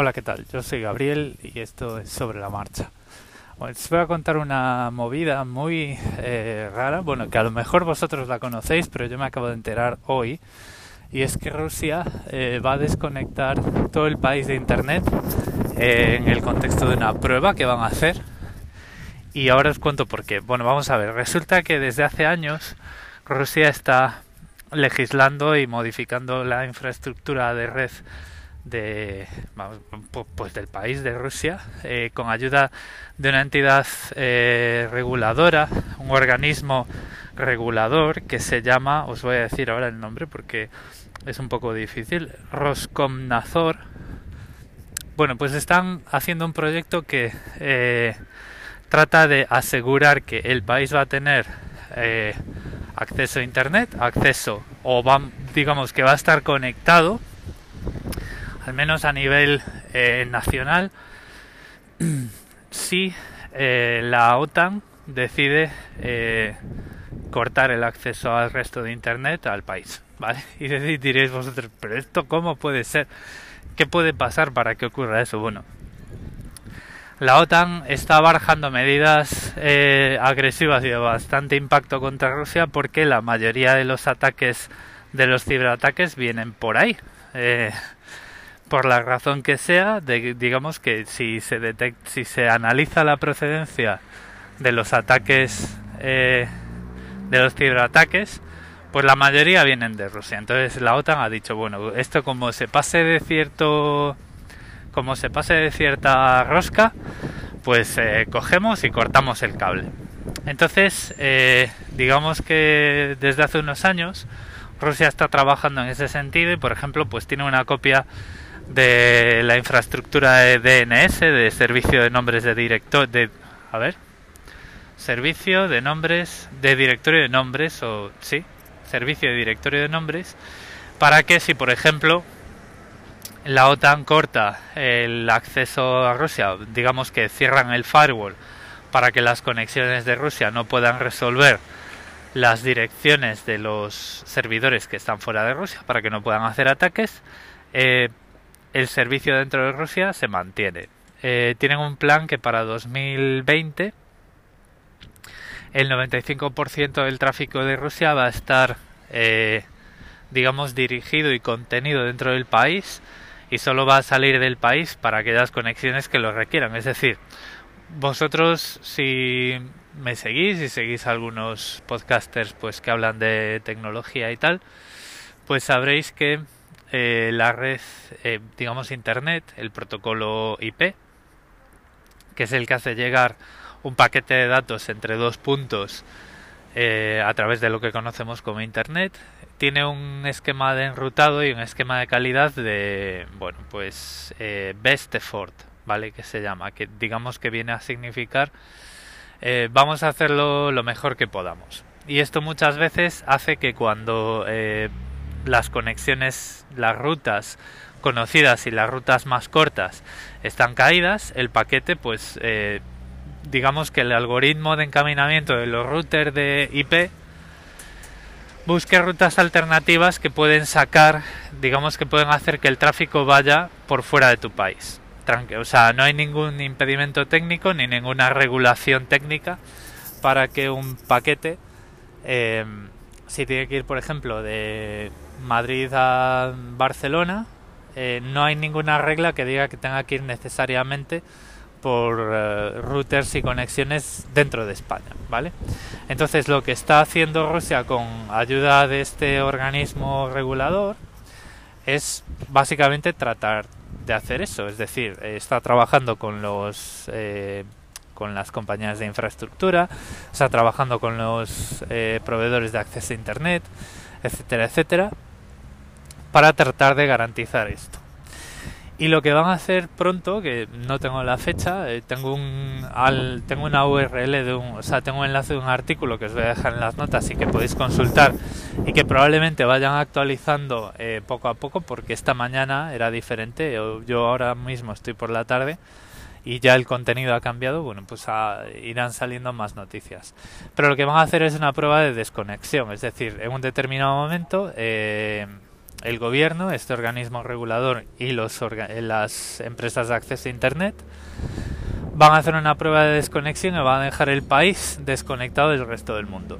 Hola, ¿qué tal? Yo soy Gabriel y esto es sobre la marcha. os voy a contar una movida muy eh, rara, bueno, que a lo mejor vosotros la conocéis, pero yo me acabo de enterar hoy, y es que Rusia eh, va a desconectar todo el país de Internet eh, en el contexto de una prueba que van a hacer. Y ahora os cuento por qué. Bueno, vamos a ver, resulta que desde hace años Rusia está legislando y modificando la infraestructura de red de pues del país de Rusia eh, con ayuda de una entidad eh, reguladora un organismo regulador que se llama os voy a decir ahora el nombre porque es un poco difícil Roskomnadzor. Bueno pues están haciendo un proyecto que eh, trata de asegurar que el país va a tener acceso a internet acceso o va, digamos que va a estar conectado al menos a nivel eh, nacional, si eh, la OTAN decide eh, cortar el acceso al resto de Internet al país. ¿vale? Y diréis vosotros, pero esto cómo puede ser? ¿Qué puede pasar para que ocurra eso? Bueno, la OTAN está barajando medidas agresivas y de bastante impacto contra Rusia porque la mayoría de los ataques, de los ciberataques, vienen por ahí por la razón que sea, digamos que si se detecta, si se analiza la procedencia de los ataques, eh, de los ciberataques, pues la mayoría vienen de Rusia. Entonces la OTAN ha dicho, bueno, esto como se pase de cierto, como se pase de cierta rosca, pues eh, cogemos y cortamos el cable. Entonces, eh, digamos que desde hace unos años Rusia está trabajando en ese sentido y, por ejemplo, pues tiene una copia de la infraestructura de DNS, de servicio de nombres de director, de, a ver, servicio de nombres, de directorio de nombres, o sí, servicio de directorio de nombres, para que si, por ejemplo, la OTAN corta el acceso a Rusia, digamos que cierran el firewall para que las conexiones de Rusia no puedan resolver las direcciones de los servidores que están fuera de Rusia para que no puedan hacer ataques, eh, el servicio dentro de Rusia se mantiene. Eh, tienen un plan que para 2020 el 95% del tráfico de Rusia va a estar, eh, digamos, dirigido y contenido dentro del país y solo va a salir del país para aquellas conexiones que lo requieran. Es decir, vosotros si me seguís y seguís algunos podcasters pues que hablan de tecnología y tal, pues sabréis que eh, la red, eh, digamos, Internet, el protocolo IP, que es el que hace llegar un paquete de datos entre dos puntos eh, a través de lo que conocemos como Internet, tiene un esquema de enrutado y un esquema de calidad de, bueno, pues best effort, ¿vale? Que se llama, que digamos que viene a significar vamos a hacerlo lo mejor que podamos. Y esto muchas veces hace que cuando las conexiones, las rutas conocidas y las rutas más cortas están caídas, el paquete pues eh, digamos que el algoritmo de encaminamiento de los routers de IP busque rutas alternativas que pueden sacar, digamos que pueden hacer que el tráfico vaya por fuera de tu país. O sea, no hay ningún impedimento técnico ni ninguna regulación técnica para que un paquete, eh, si tiene que ir, por ejemplo, de Madrid a Barcelona, eh, no hay ninguna regla que diga que tenga que ir necesariamente por eh, routers y conexiones dentro de España, ¿vale? Entonces lo que está haciendo Rusia con ayuda de este organismo regulador es básicamente tratar de hacer eso, es decir, está trabajando con los eh, con las compañías de infraestructura, está trabajando con los proveedores de acceso a internet, etcétera, etcétera, para tratar de garantizar esto. Y lo que van a hacer pronto, que no tengo la fecha, eh, tengo un al, tengo una URL de un, o sea, tengo un enlace de un artículo que os voy a dejar en las notas y que podéis consultar y que probablemente vayan actualizando eh, poco a poco porque esta mañana era diferente. Yo, yo, ahora mismo estoy por la tarde y ya el contenido ha cambiado. Bueno, pues irán saliendo más noticias. Pero lo que van a hacer es una prueba de desconexión, es decir, en un determinado momento eh, el gobierno, este organismo regulador y los las empresas de acceso a Internet van a hacer una prueba de desconexión y van a dejar el país desconectado del resto del mundo.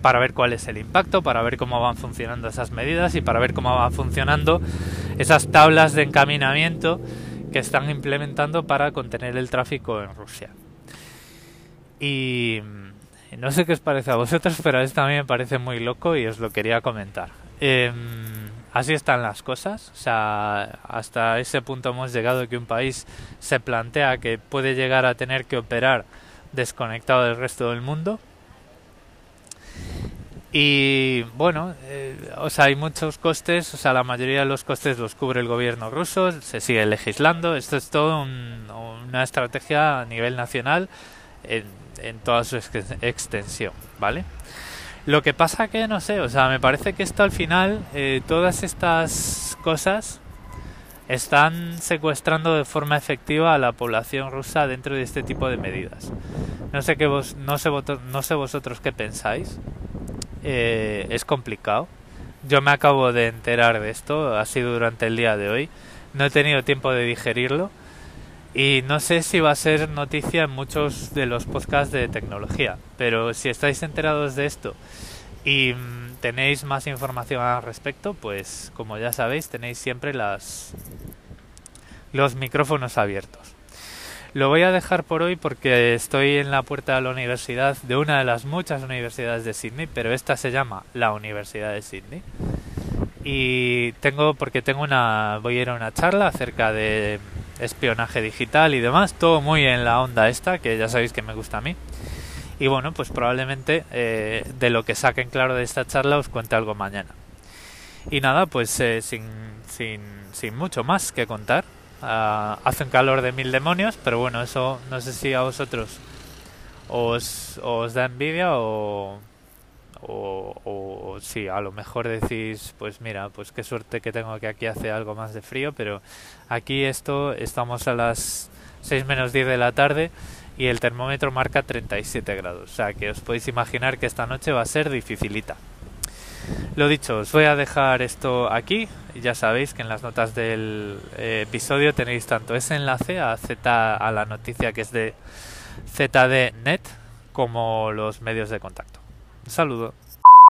Para ver cuál es el impacto, para ver cómo van funcionando esas medidas y para ver cómo van funcionando esas tablas de encaminamiento que están implementando para contener el tráfico en Rusia. Y no sé qué os parece a vosotros, pero esto a mí me parece muy loco y os lo quería comentar. Em, así están las cosas. O sea, hasta ese punto hemos llegado que un país se plantea que puede llegar a tener que operar desconectado del resto del mundo. Y bueno, eh, o sea, hay muchos costes, o sea, la mayoría de los costes los cubre el gobierno ruso, se sigue legislando. Esto es todo una estrategia a nivel nacional en, en toda su extensión, ¿vale? Lo que pasa que no sé, o sea, me parece que esto al final, eh, todas estas cosas están secuestrando de forma efectiva a la población rusa dentro de este tipo de medidas. No sé qué vos, no sé, no sé vosotros qué pensáis. Eh, es complicado. Yo me acabo de enterar de esto, ha sido durante el día de hoy. No he tenido tiempo de digerirlo y no sé si va a ser noticia en muchos de los podcasts de tecnología, pero si estáis enterados de esto y mm, tenéis más información al respecto, pues como ya sabéis, tenéis siempre las los micrófonos abiertos. Lo voy a dejar por hoy porque estoy en la puerta de la universidad de una de las muchas universidades de Sydney, pero esta se llama la Universidad de Sydney. Y tengo porque tengo una voy a ir a una charla acerca de espionaje digital y demás, todo muy en la onda esta, que ya sabéis que me gusta a mí. Y bueno, pues probablemente eh, de lo que saquen claro de esta charla os cuente algo mañana. Y nada, pues eh, sin, sin, sin, mucho más que contar. Uh, hace un calor de mil demonios, pero bueno, eso no sé si a vosotros os, os da envidia o, o, o sí, a lo mejor decís, pues mira, pues qué suerte que tengo que aquí hace algo más de frío, pero aquí esto, estamos a las 6 menos 10 de la tarde y el termómetro marca 37 grados, o sea que os podéis imaginar que esta noche va a ser dificilita. Lo dicho, os voy a dejar esto aquí. Ya sabéis que en las notas del eh, episodio tenéis tanto ese enlace a Z a la noticia que es de ZDNet como los medios de contacto. Un saludo.